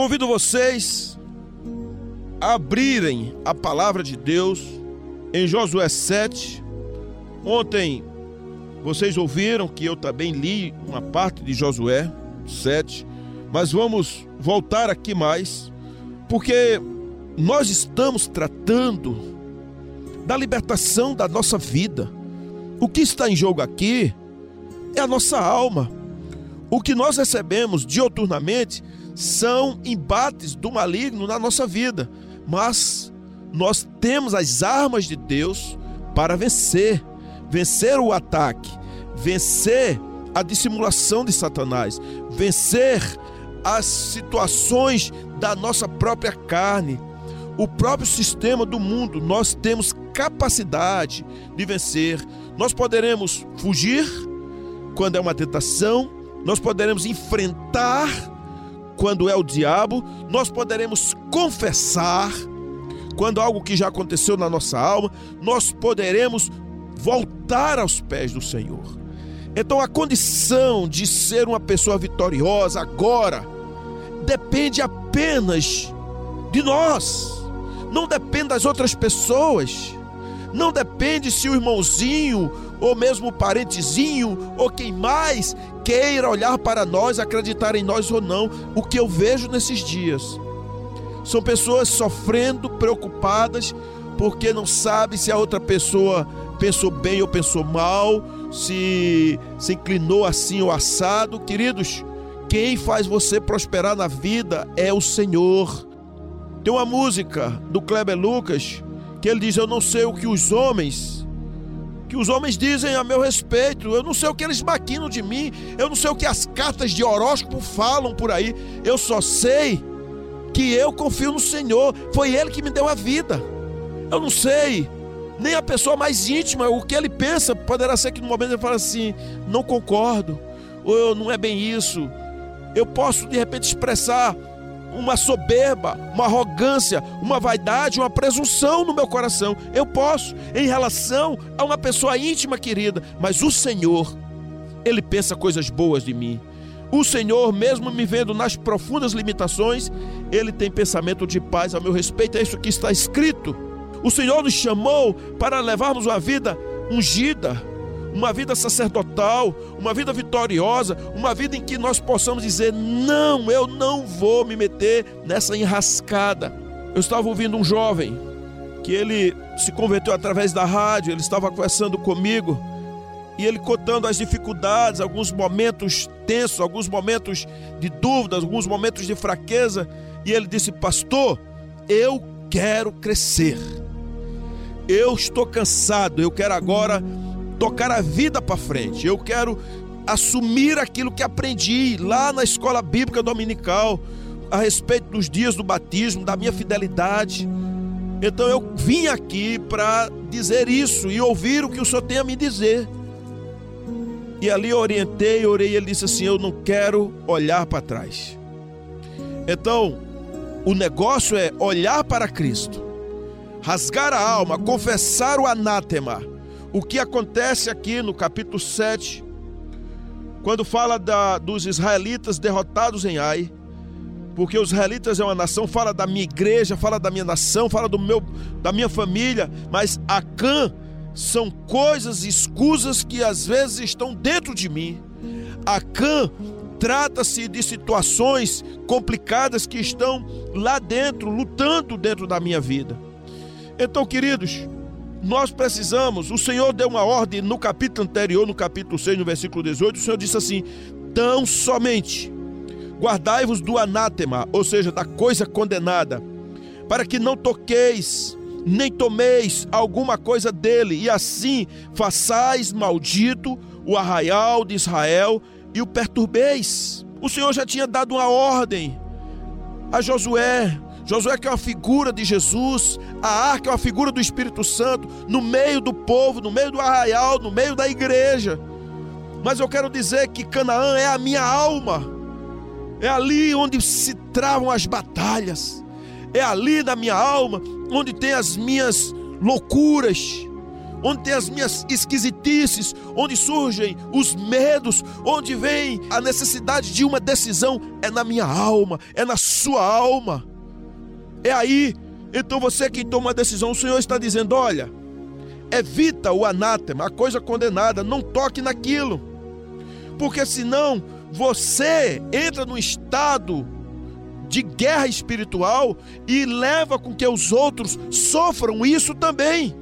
Convido vocês a abrirem a palavra de Deus em Josué 7. Ontem vocês ouviram que eu também li uma parte de Josué 7, mas vamos voltar aqui mais, porque nós estamos tratando da libertação da nossa vida. O que está em jogo aqui é a nossa alma. O que nós recebemos dioturnamente são embates do maligno na nossa vida, mas nós temos as armas de Deus para vencer vencer o ataque, vencer a dissimulação de Satanás, vencer as situações da nossa própria carne, o próprio sistema do mundo. Nós temos capacidade de vencer. Nós poderemos fugir quando é uma tentação, nós poderemos enfrentar quando é o diabo, nós poderemos confessar quando algo que já aconteceu na nossa alma, nós poderemos voltar aos pés do Senhor. Então a condição de ser uma pessoa vitoriosa agora depende apenas de nós, não depende das outras pessoas, não depende se o irmãozinho ou mesmo o parentezinho ou quem mais queira olhar para nós, acreditar em nós ou não. O que eu vejo nesses dias são pessoas sofrendo, preocupadas, porque não sabe se a outra pessoa pensou bem ou pensou mal, se se inclinou assim ou assado. Queridos, quem faz você prosperar na vida é o Senhor. Tem uma música do Kleber Lucas que ele diz: Eu não sei o que os homens, que os homens dizem a meu respeito, eu não sei o que eles maquinam de mim, eu não sei o que as cartas de horóscopo falam por aí, eu só sei que eu confio no Senhor, foi Ele que me deu a vida. Eu não sei nem a pessoa mais íntima, o que ele pensa, poderá ser que no momento ele fale assim: não concordo, ou não é bem isso. Eu posso de repente expressar uma soberba, uma arrogância, uma vaidade, uma presunção no meu coração. Eu posso, em relação a uma pessoa íntima querida, mas o Senhor, Ele pensa coisas boas de mim. O Senhor, mesmo me vendo nas profundas limitações, Ele tem pensamento de paz a meu respeito. É isso que está escrito. O Senhor nos chamou para levarmos uma vida ungida, uma vida sacerdotal, uma vida vitoriosa, uma vida em que nós possamos dizer: não, eu não vou me meter nessa enrascada. Eu estava ouvindo um jovem que ele se converteu através da rádio, ele estava conversando comigo e ele contando as dificuldades, alguns momentos tensos, alguns momentos de dúvidas, alguns momentos de fraqueza, e ele disse: Pastor, eu quero crescer eu estou cansado, eu quero agora tocar a vida para frente. Eu quero assumir aquilo que aprendi lá na escola bíblica dominical a respeito dos dias do batismo, da minha fidelidade. Então eu vim aqui para dizer isso e ouvir o que o Senhor tem a me dizer. E ali eu orientei, orei, ele disse assim: Eu não quero olhar para trás. Então, o negócio é olhar para Cristo rasgar a alma, confessar o anátema. O que acontece aqui no capítulo 7, quando fala da, dos israelitas derrotados em Ai, porque os israelitas é uma nação, fala da minha igreja, fala da minha nação, fala do meu, da minha família, mas Acã são coisas escusas que às vezes estão dentro de mim. Acã trata-se de situações complicadas que estão lá dentro, lutando dentro da minha vida. Então, queridos, nós precisamos, o Senhor deu uma ordem no capítulo anterior, no capítulo 6, no versículo 18, o Senhor disse assim: tão somente guardai-vos do anátema, ou seja, da coisa condenada, para que não toqueis, nem tomeis alguma coisa dele, e assim façais maldito o arraial de Israel e o perturbeis. O Senhor já tinha dado uma ordem a Josué, Josué que é uma figura de Jesus, a arca é uma figura do Espírito Santo, no meio do povo, no meio do arraial, no meio da igreja. Mas eu quero dizer que Canaã é a minha alma, é ali onde se travam as batalhas, é ali na minha alma onde tem as minhas loucuras, onde tem as minhas esquisitices, onde surgem os medos, onde vem a necessidade de uma decisão, é na minha alma, é na sua alma. É aí. Então você que toma a decisão, o Senhor está dizendo: olha, evita o anátema, a coisa condenada, não toque naquilo. Porque senão você entra num estado de guerra espiritual e leva com que os outros sofram isso também.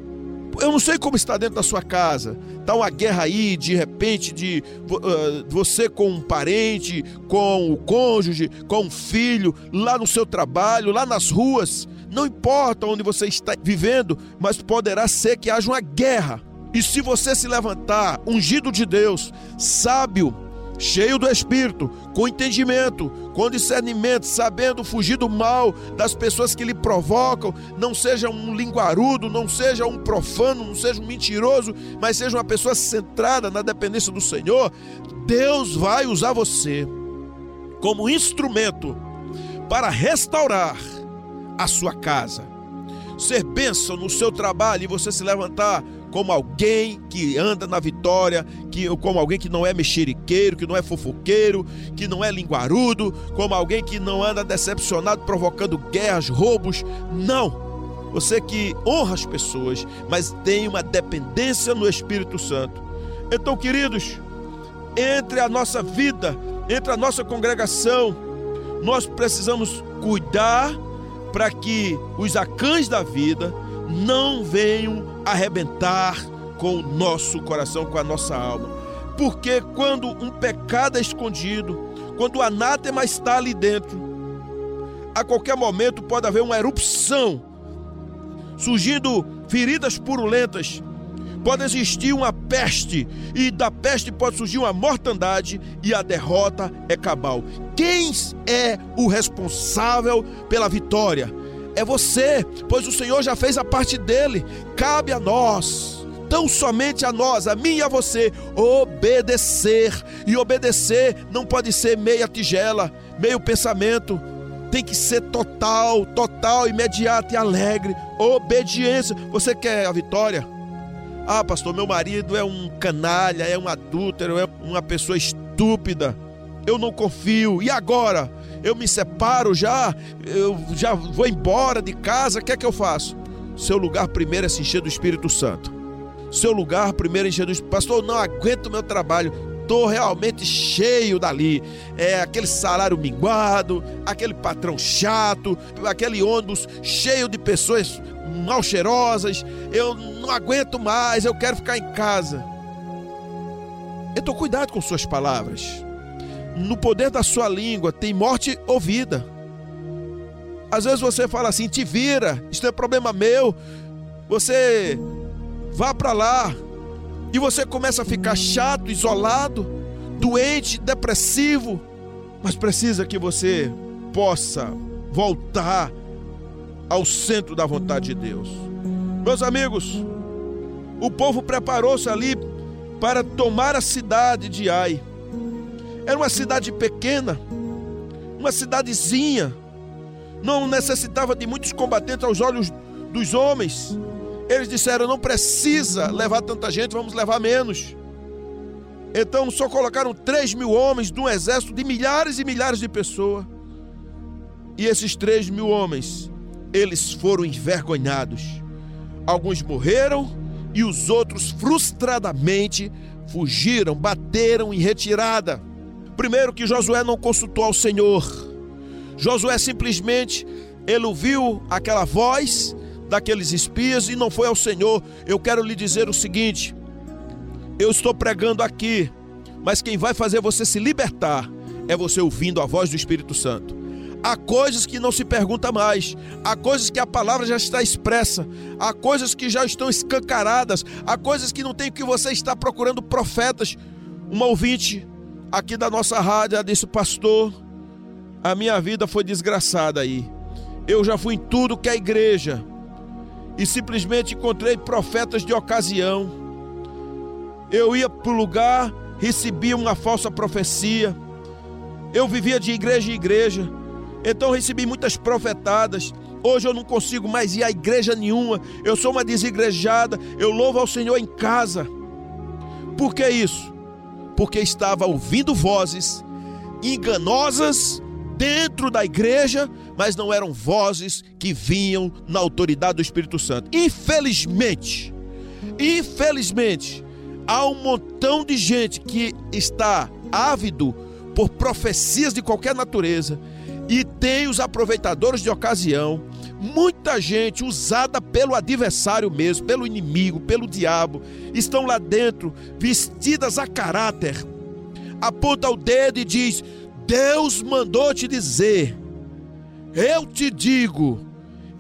Eu não sei como está dentro da sua casa. Está uma guerra aí, de repente, de uh, você com um parente, com o cônjuge, com um filho, lá no seu trabalho, lá nas ruas. Não importa onde você está vivendo, mas poderá ser que haja uma guerra. E se você se levantar, ungido de Deus, sábio, cheio do Espírito, com entendimento, com discernimento, sabendo fugir do mal das pessoas que lhe provocam, não seja um linguarudo, não seja um profano, não seja um mentiroso, mas seja uma pessoa centrada na dependência do Senhor, Deus vai usar você como instrumento para restaurar a sua casa, ser bênção no seu trabalho e você se levantar como alguém que anda na vitória, que, como alguém que não é mexeriqueiro, que não é fofoqueiro, que não é linguarudo, como alguém que não anda decepcionado, provocando guerras, roubos. Não! Você que honra as pessoas, mas tem uma dependência no Espírito Santo. Então, queridos, entre a nossa vida, entre a nossa congregação, nós precisamos cuidar para que os acães da vida não venham arrebentar com o nosso coração, com a nossa alma. Porque quando um pecado é escondido, quando o anátema está ali dentro, a qualquer momento pode haver uma erupção, surgindo feridas purulentas, pode existir uma peste, e da peste pode surgir uma mortandade, e a derrota é cabal. Quem é o responsável pela vitória? É você, pois o Senhor já fez a parte dele. Cabe a nós, tão somente a nós, a mim e a você, obedecer. E obedecer não pode ser meia tigela, meio pensamento. Tem que ser total, total, imediato e alegre. Obediência. Você quer a vitória? Ah, pastor, meu marido é um canalha, é um adúltero, é uma pessoa estúpida. Eu não confio. E agora? Eu me separo já, eu já vou embora de casa, o que é que eu faço? Seu lugar primeiro é se encher do Espírito Santo. Seu lugar primeiro é encher do Espírito Pastor, não aguento o meu trabalho, estou realmente cheio dali. É aquele salário minguado, aquele patrão chato, aquele ônibus cheio de pessoas mal cheirosas. Eu não aguento mais, eu quero ficar em casa. Então, cuidado com suas palavras no poder da sua língua tem morte ou vida. Às vezes você fala assim: te vira, isso é problema meu. Você vá para lá. E você começa a ficar chato, isolado, doente, depressivo. Mas precisa que você possa voltar ao centro da vontade de Deus. Meus amigos, o povo preparou-se ali para tomar a cidade de Ai. Era uma cidade pequena, uma cidadezinha. Não necessitava de muitos combatentes aos olhos dos homens. Eles disseram: não precisa levar tanta gente, vamos levar menos. Então só colocaram 3 mil homens de um exército de milhares e milhares de pessoas. E esses 3 mil homens, eles foram envergonhados. Alguns morreram e os outros frustradamente fugiram, bateram em retirada. Primeiro que Josué não consultou ao Senhor. Josué simplesmente ele ouviu aquela voz daqueles espias e não foi ao Senhor. Eu quero lhe dizer o seguinte: eu estou pregando aqui, mas quem vai fazer você se libertar é você ouvindo a voz do Espírito Santo. Há coisas que não se pergunta mais, há coisas que a palavra já está expressa, há coisas que já estão escancaradas, há coisas que não tem que você está procurando profetas. Uma ouvinte aqui da nossa rádio, ela disse: Pastor, a minha vida foi desgraçada aí. Eu já fui em tudo que é igreja e simplesmente encontrei profetas de ocasião. Eu ia para o lugar, recebia uma falsa profecia. Eu vivia de igreja em igreja, então recebi muitas profetadas. Hoje eu não consigo mais ir à igreja nenhuma. Eu sou uma desigrejada. Eu louvo ao Senhor em casa. Por que isso? Porque estava ouvindo vozes enganosas dentro da igreja, mas não eram vozes que vinham na autoridade do Espírito Santo. Infelizmente, infelizmente, há um montão de gente que está ávido por profecias de qualquer natureza e tem os aproveitadores de ocasião, muita gente usada pelo adversário mesmo, pelo inimigo, pelo diabo, estão lá dentro vestidas a caráter, aponta o dedo e diz: Deus mandou te dizer, eu te digo.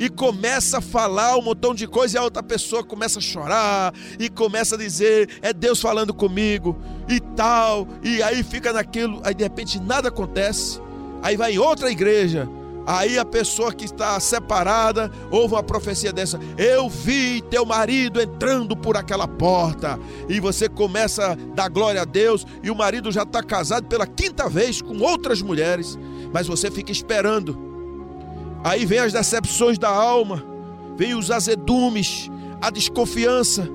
E começa a falar um montão de coisa e a outra pessoa começa a chorar e começa a dizer: é Deus falando comigo e tal. E aí fica naquilo, aí de repente nada acontece. Aí vai em outra igreja, Aí a pessoa que está separada ouve uma profecia dessa: Eu vi teu marido entrando por aquela porta. E você começa a dar glória a Deus, e o marido já está casado pela quinta vez com outras mulheres, mas você fica esperando. Aí vem as decepções da alma, vem os azedumes, a desconfiança.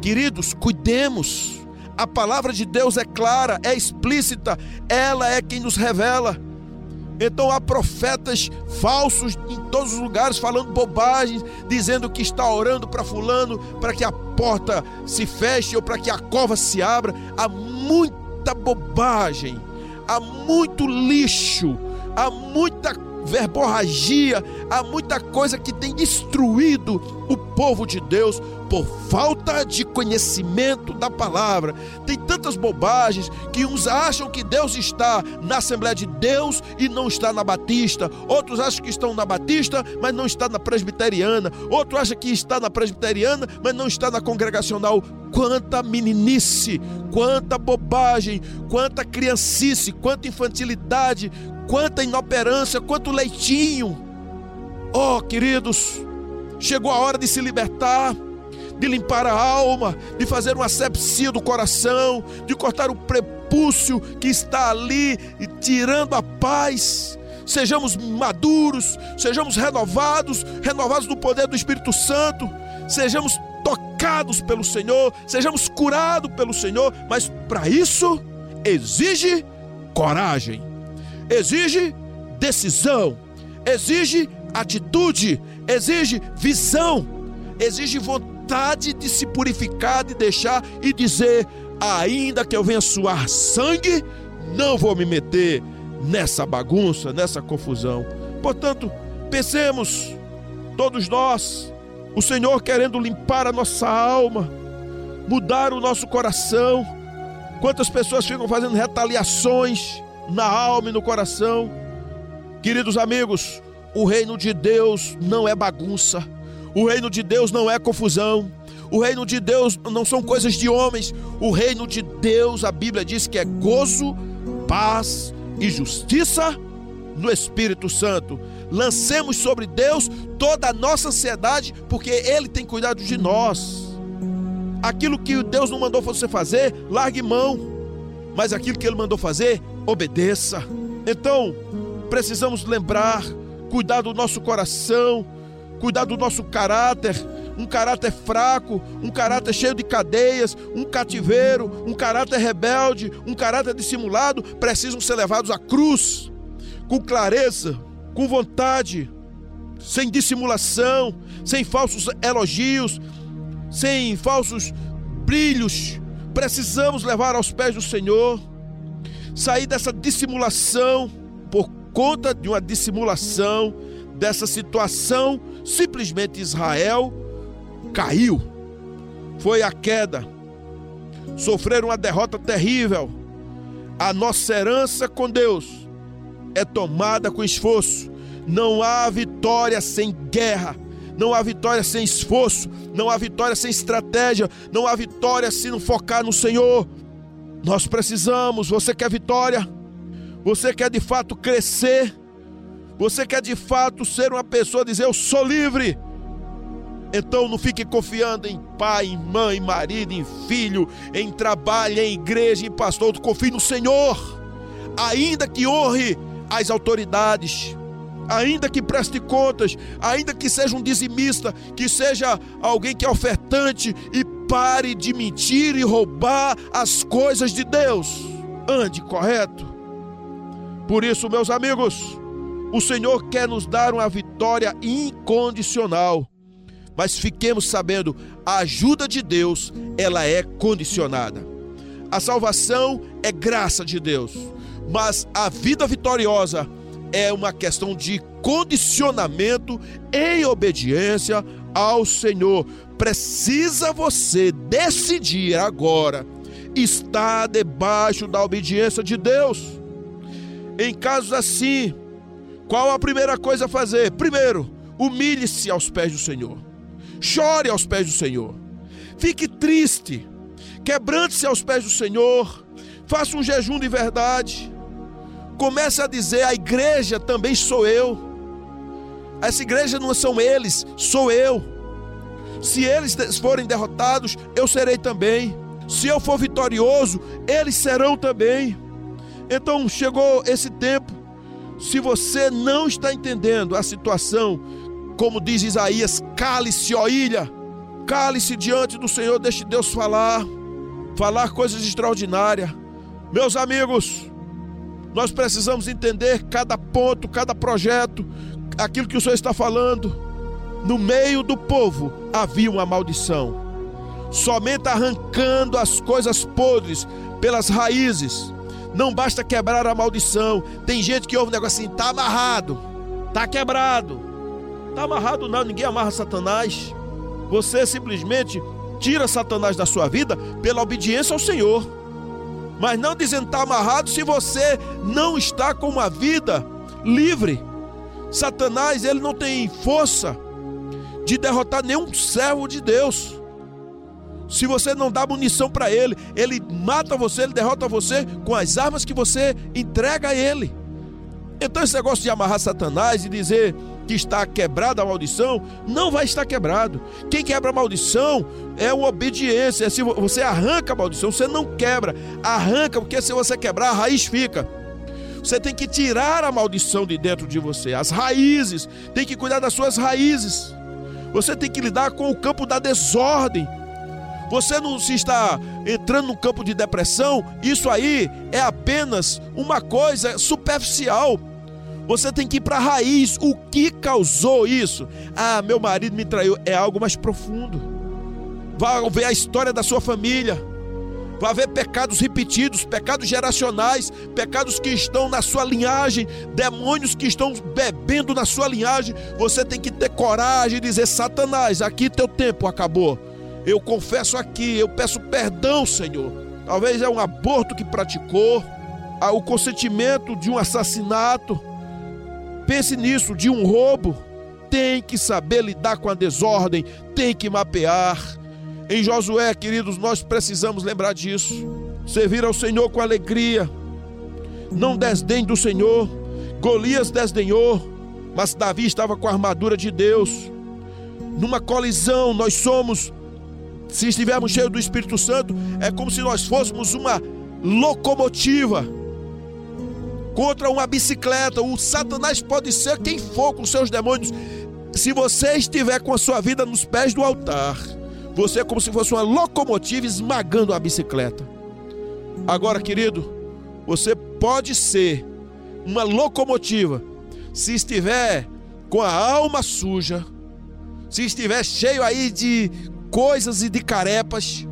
Queridos, cuidemos. A palavra de Deus é clara, é explícita, ela é quem nos revela. Então há profetas falsos em todos os lugares falando bobagens, dizendo que está orando para fulano para que a porta se feche ou para que a cova se abra. Há muita bobagem, há muito lixo, há muita verborragia, há muita coisa que tem destruído o povo de Deus por falta de conhecimento da palavra. Tem tantas bobagens que uns acham que Deus está na Assembleia de Deus e não está na Batista. Outros acham que estão na Batista, mas não está na Presbiteriana. Outro acha que está na Presbiteriana, mas não está na Congregacional. Quanta meninice, quanta bobagem, quanta criancice, quanta infantilidade, quanta inoperância, quanto leitinho. Oh, queridos, chegou a hora de se libertar de limpar a alma, de fazer uma asepsia do coração, de cortar o prepúcio que está ali tirando a paz. Sejamos maduros, sejamos renovados, renovados no poder do Espírito Santo, sejamos tocados pelo Senhor, sejamos curados pelo Senhor, mas para isso exige coragem, exige decisão, exige atitude, exige visão, exige vontade vontade de se purificar, de deixar e dizer: ainda que eu venha suar sangue, não vou me meter nessa bagunça, nessa confusão. Portanto, pensemos, todos nós, o Senhor querendo limpar a nossa alma, mudar o nosso coração. Quantas pessoas ficam fazendo retaliações na alma e no coração? Queridos amigos, o reino de Deus não é bagunça. O reino de Deus não é confusão. O reino de Deus não são coisas de homens. O reino de Deus, a Bíblia diz que é gozo, paz e justiça no Espírito Santo. Lancemos sobre Deus toda a nossa ansiedade, porque Ele tem cuidado de nós. Aquilo que Deus não mandou você fazer, largue mão. Mas aquilo que Ele mandou fazer, obedeça. Então, precisamos lembrar, cuidar do nosso coração cuidar do nosso caráter, um caráter fraco, um caráter cheio de cadeias, um cativeiro, um caráter rebelde, um caráter dissimulado, precisam ser levados à cruz com clareza, com vontade, sem dissimulação, sem falsos elogios, sem falsos brilhos. Precisamos levar aos pés do Senhor, sair dessa dissimulação por conta de uma dissimulação dessa situação, simplesmente Israel caiu. Foi a queda. Sofreram uma derrota terrível. A nossa herança com Deus é tomada com esforço. Não há vitória sem guerra. Não há vitória sem esforço. Não há vitória sem estratégia. Não há vitória se não focar no Senhor. Nós precisamos. Você quer vitória? Você quer de fato crescer? Você quer de fato ser uma pessoa, dizer eu sou livre. Então não fique confiando em pai, em mãe, em marido, em filho, em trabalho, em igreja, em pastor. Confie no Senhor. Ainda que honre as autoridades, ainda que preste contas, ainda que seja um dizimista, que seja alguém que é ofertante e pare de mentir e roubar as coisas de Deus. Ande correto. Por isso, meus amigos, o Senhor quer nos dar uma vitória incondicional. Mas fiquemos sabendo, a ajuda de Deus, ela é condicionada. A salvação é graça de Deus, mas a vida vitoriosa é uma questão de condicionamento em obediência ao Senhor. Precisa você decidir agora estar debaixo da obediência de Deus. Em casos assim, qual a primeira coisa a fazer? Primeiro, humilhe-se aos pés do Senhor. Chore aos pés do Senhor. Fique triste. Quebrante-se aos pés do Senhor. Faça um jejum de verdade. Comece a dizer: a igreja também sou eu. Essa igreja não são eles, sou eu. Se eles forem derrotados, eu serei também. Se eu for vitorioso, eles serão também. Então chegou esse tempo se você não está entendendo a situação, como diz Isaías, cale-se, ó ilha, cale-se diante do Senhor, deixe Deus falar, falar coisas extraordinárias. Meus amigos, nós precisamos entender cada ponto, cada projeto, aquilo que o Senhor está falando. No meio do povo havia uma maldição, somente arrancando as coisas podres pelas raízes não basta quebrar a maldição. Tem gente que ouve um negócio assim, tá amarrado, tá quebrado. Tá amarrado não, ninguém amarra Satanás. Você simplesmente tira Satanás da sua vida pela obediência ao Senhor. Mas não dizendo tá amarrado se você não está com uma vida livre. Satanás, ele não tem força de derrotar nenhum servo de Deus. Se você não dá munição para ele, ele mata você, ele derrota você com as armas que você entrega a ele. Então esse negócio de amarrar Satanás e dizer que está quebrada a maldição, não vai estar quebrado. Quem quebra a maldição é uma obediência. Se você arranca a maldição, você não quebra. Arranca, porque se você quebrar, a raiz fica. Você tem que tirar a maldição de dentro de você, as raízes. Tem que cuidar das suas raízes. Você tem que lidar com o campo da desordem você não se está entrando no campo de depressão, isso aí é apenas uma coisa superficial. Você tem que ir para a raiz. O que causou isso? Ah, meu marido me traiu. É algo mais profundo. Vá ver a história da sua família. Vai ver pecados repetidos, pecados geracionais, pecados que estão na sua linhagem, demônios que estão bebendo na sua linhagem. Você tem que ter coragem de dizer: Satanás, aqui teu tempo acabou eu confesso aqui, eu peço perdão, Senhor. Talvez é um aborto que praticou, o consentimento de um assassinato. Pense nisso, de um roubo. Tem que saber lidar com a desordem, tem que mapear. Em Josué, queridos, nós precisamos lembrar disso. Servir ao Senhor com alegria. Não desdém do Senhor. Golias desdenhou, mas Davi estava com a armadura de Deus. Numa colisão, nós somos se estivermos cheios do Espírito Santo, é como se nós fôssemos uma locomotiva contra uma bicicleta. O Satanás pode ser quem for com seus demônios. Se você estiver com a sua vida nos pés do altar, você é como se fosse uma locomotiva esmagando a bicicleta. Agora, querido, você pode ser uma locomotiva se estiver com a alma suja, se estiver cheio aí de coisas e de carepas,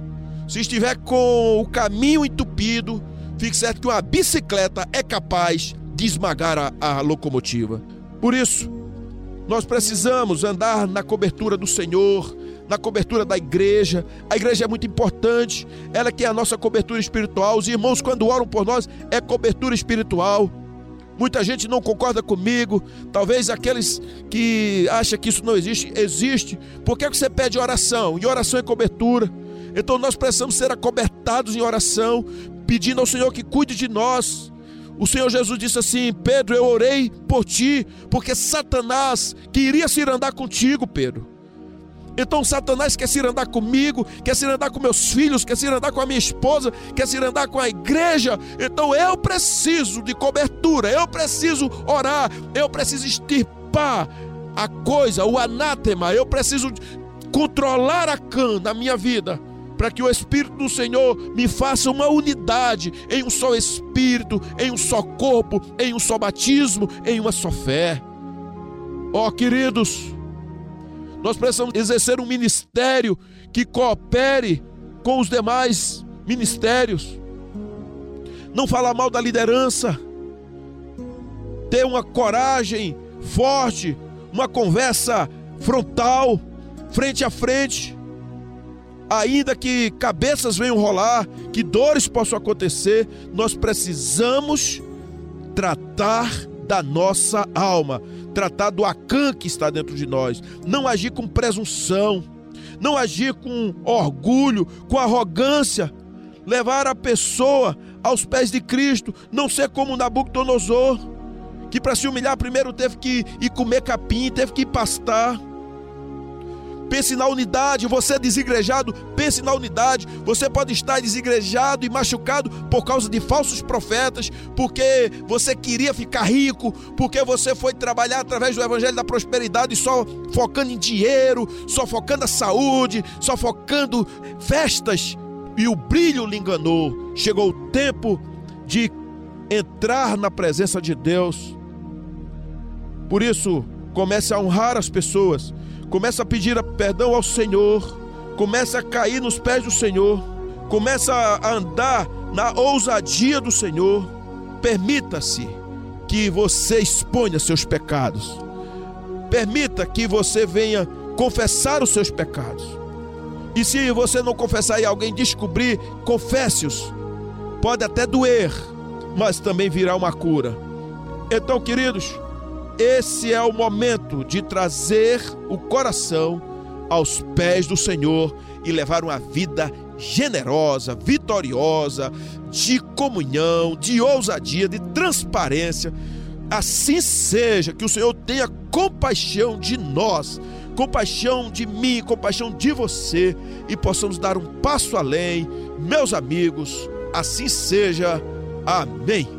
se estiver com o caminho entupido, fique certo que uma bicicleta é capaz de esmagar a, a locomotiva. Por isso, nós precisamos andar na cobertura do Senhor, na cobertura da igreja. A igreja é muito importante, ela que é a nossa cobertura espiritual. Os irmãos, quando oram por nós, é cobertura espiritual. Muita gente não concorda comigo. Talvez aqueles que acham que isso não existe, existe. Por que você pede oração? E oração é cobertura. Então nós precisamos ser acobertados em oração, pedindo ao Senhor que cuide de nós. O Senhor Jesus disse assim: Pedro, eu orei por ti, porque Satanás queria se ir andar contigo, Pedro. Então Satanás quer se andar comigo, quer se andar com meus filhos, quer se andar com a minha esposa, quer se andar com a igreja. Então eu preciso de cobertura, eu preciso orar, eu preciso extirpar a coisa, o anátema, eu preciso controlar a cã na minha vida para que o Espírito do Senhor me faça uma unidade em um só Espírito, em um só corpo, em um só batismo, em uma só fé. Ó oh, queridos, nós precisamos exercer um ministério que coopere com os demais ministérios. Não falar mal da liderança, ter uma coragem forte, uma conversa frontal, frente a frente ainda que cabeças venham rolar, que dores possam acontecer, nós precisamos tratar da nossa alma, tratar do acã que está dentro de nós, não agir com presunção, não agir com orgulho, com arrogância, levar a pessoa aos pés de Cristo, não ser como Nabucodonosor, que para se humilhar primeiro teve que ir comer capim, teve que ir pastar. Pense na unidade, você é desigrejado, pense na unidade. Você pode estar desigrejado e machucado por causa de falsos profetas, porque você queria ficar rico, porque você foi trabalhar através do evangelho da prosperidade só focando em dinheiro, só focando na saúde, só focando festas e o brilho lhe enganou. Chegou o tempo de entrar na presença de Deus. Por isso, comece a honrar as pessoas começa a pedir perdão ao Senhor, começa a cair nos pés do Senhor, começa a andar na ousadia do Senhor. Permita-se que você exponha seus pecados. Permita que você venha confessar os seus pecados. E se você não confessar e alguém descobrir, confesse-os. Pode até doer, mas também virá uma cura. Então, queridos, esse é o momento de trazer o coração aos pés do Senhor e levar uma vida generosa, vitoriosa, de comunhão, de ousadia, de transparência. Assim seja, que o Senhor tenha compaixão de nós, compaixão de mim, compaixão de você e possamos dar um passo além, meus amigos. Assim seja. Amém.